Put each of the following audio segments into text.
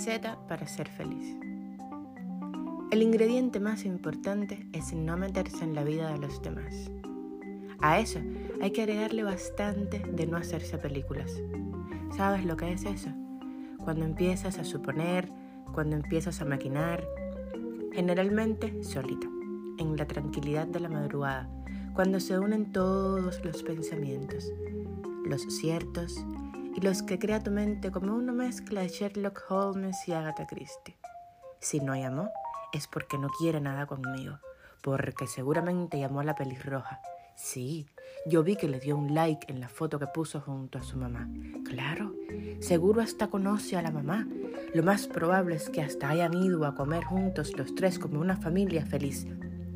Receta para ser feliz. El ingrediente más importante es no meterse en la vida de los demás. A eso hay que agregarle bastante de no hacerse películas. ¿Sabes lo que es eso? Cuando empiezas a suponer, cuando empiezas a maquinar, generalmente solito, en la tranquilidad de la madrugada, cuando se unen todos los pensamientos, los ciertos los que crea tu mente como una mezcla de Sherlock Holmes y Agatha Christie. Si no llamó, es porque no quiere nada conmigo, porque seguramente llamó a la pelirroja. Sí, yo vi que le dio un like en la foto que puso junto a su mamá. Claro, seguro hasta conoce a la mamá. Lo más probable es que hasta hayan ido a comer juntos los tres como una familia feliz.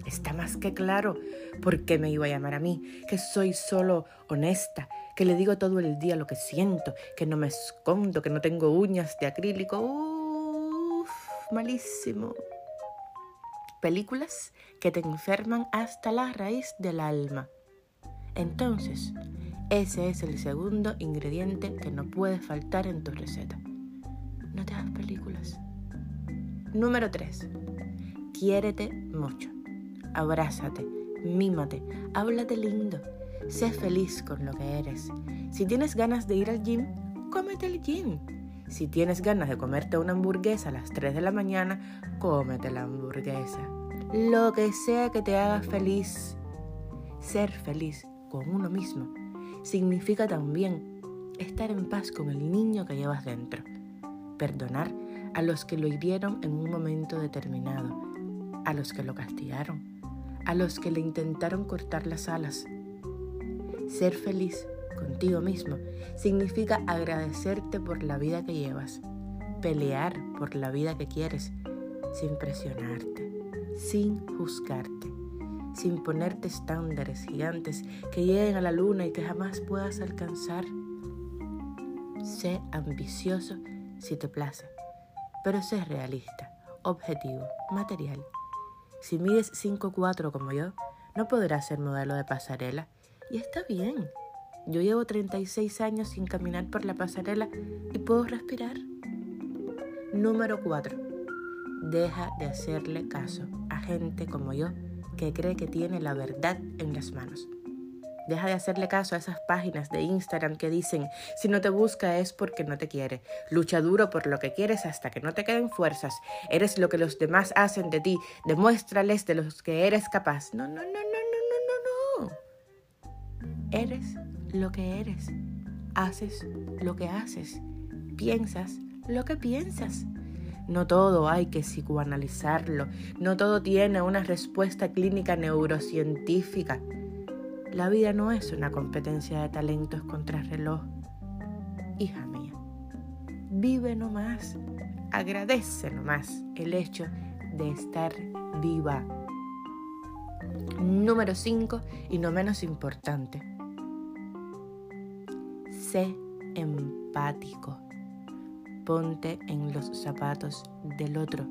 Está más que claro por qué me iba a llamar a mí, que soy solo honesta, que le digo todo el día lo que siento, que no me escondo, que no tengo uñas de acrílico. Uff, malísimo películas que te enferman hasta la raíz del alma. Entonces, ese es el segundo ingrediente que no puede faltar en tu receta. No te hagas películas. Número 3. Quiérete mucho. Abrázate, mímate, háblate lindo. Sé feliz con lo que eres. Si tienes ganas de ir al gym, cómete el gym. Si tienes ganas de comerte una hamburguesa a las 3 de la mañana, cómete la hamburguesa. Lo que sea que te haga feliz. Ser feliz con uno mismo significa también estar en paz con el niño que llevas dentro. Perdonar a los que lo hirieron en un momento determinado, a los que lo castigaron, a los que le intentaron cortar las alas. Ser feliz contigo mismo significa agradecerte por la vida que llevas, pelear por la vida que quieres, sin presionarte, sin juzgarte, sin ponerte estándares gigantes que lleguen a la luna y que jamás puedas alcanzar. Sé ambicioso si te place, pero sé realista, objetivo, material. Si mides 5'4 como yo, no podrás ser modelo de pasarela y está bien. Yo llevo 36 años sin caminar por la pasarela y puedo respirar. Número 4. Deja de hacerle caso a gente como yo que cree que tiene la verdad en las manos. Deja de hacerle caso a esas páginas de Instagram que dicen, si no te busca es porque no te quiere. Lucha duro por lo que quieres hasta que no te queden fuerzas. Eres lo que los demás hacen de ti. Demuéstrales de los que eres capaz. No, no, no, no, no, no, no, no. Eres lo que eres, haces lo que haces, piensas lo que piensas. No todo hay que psicoanalizarlo, no todo tiene una respuesta clínica neurocientífica. La vida no es una competencia de talentos contra reloj. Hija mía, vive nomás, agradece nomás el hecho de estar viva. Número 5 y no menos importante Sé empático. Ponte en los zapatos del otro.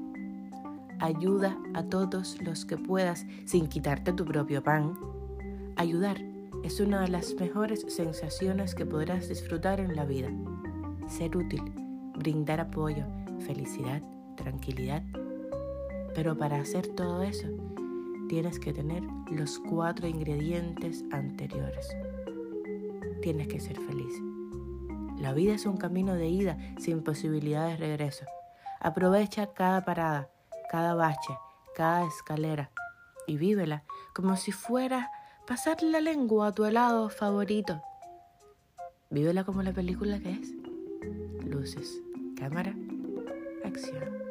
Ayuda a todos los que puedas sin quitarte tu propio pan. Ayudar es una de las mejores sensaciones que podrás disfrutar en la vida. Ser útil, brindar apoyo, felicidad, tranquilidad. Pero para hacer todo eso, tienes que tener los cuatro ingredientes anteriores. Tienes que ser feliz. La vida es un camino de ida sin posibilidad de regreso. Aprovecha cada parada, cada bache, cada escalera y vívela como si fuera pasar la lengua a tu helado favorito. Vívela como la película que es. Luces, cámara, acción.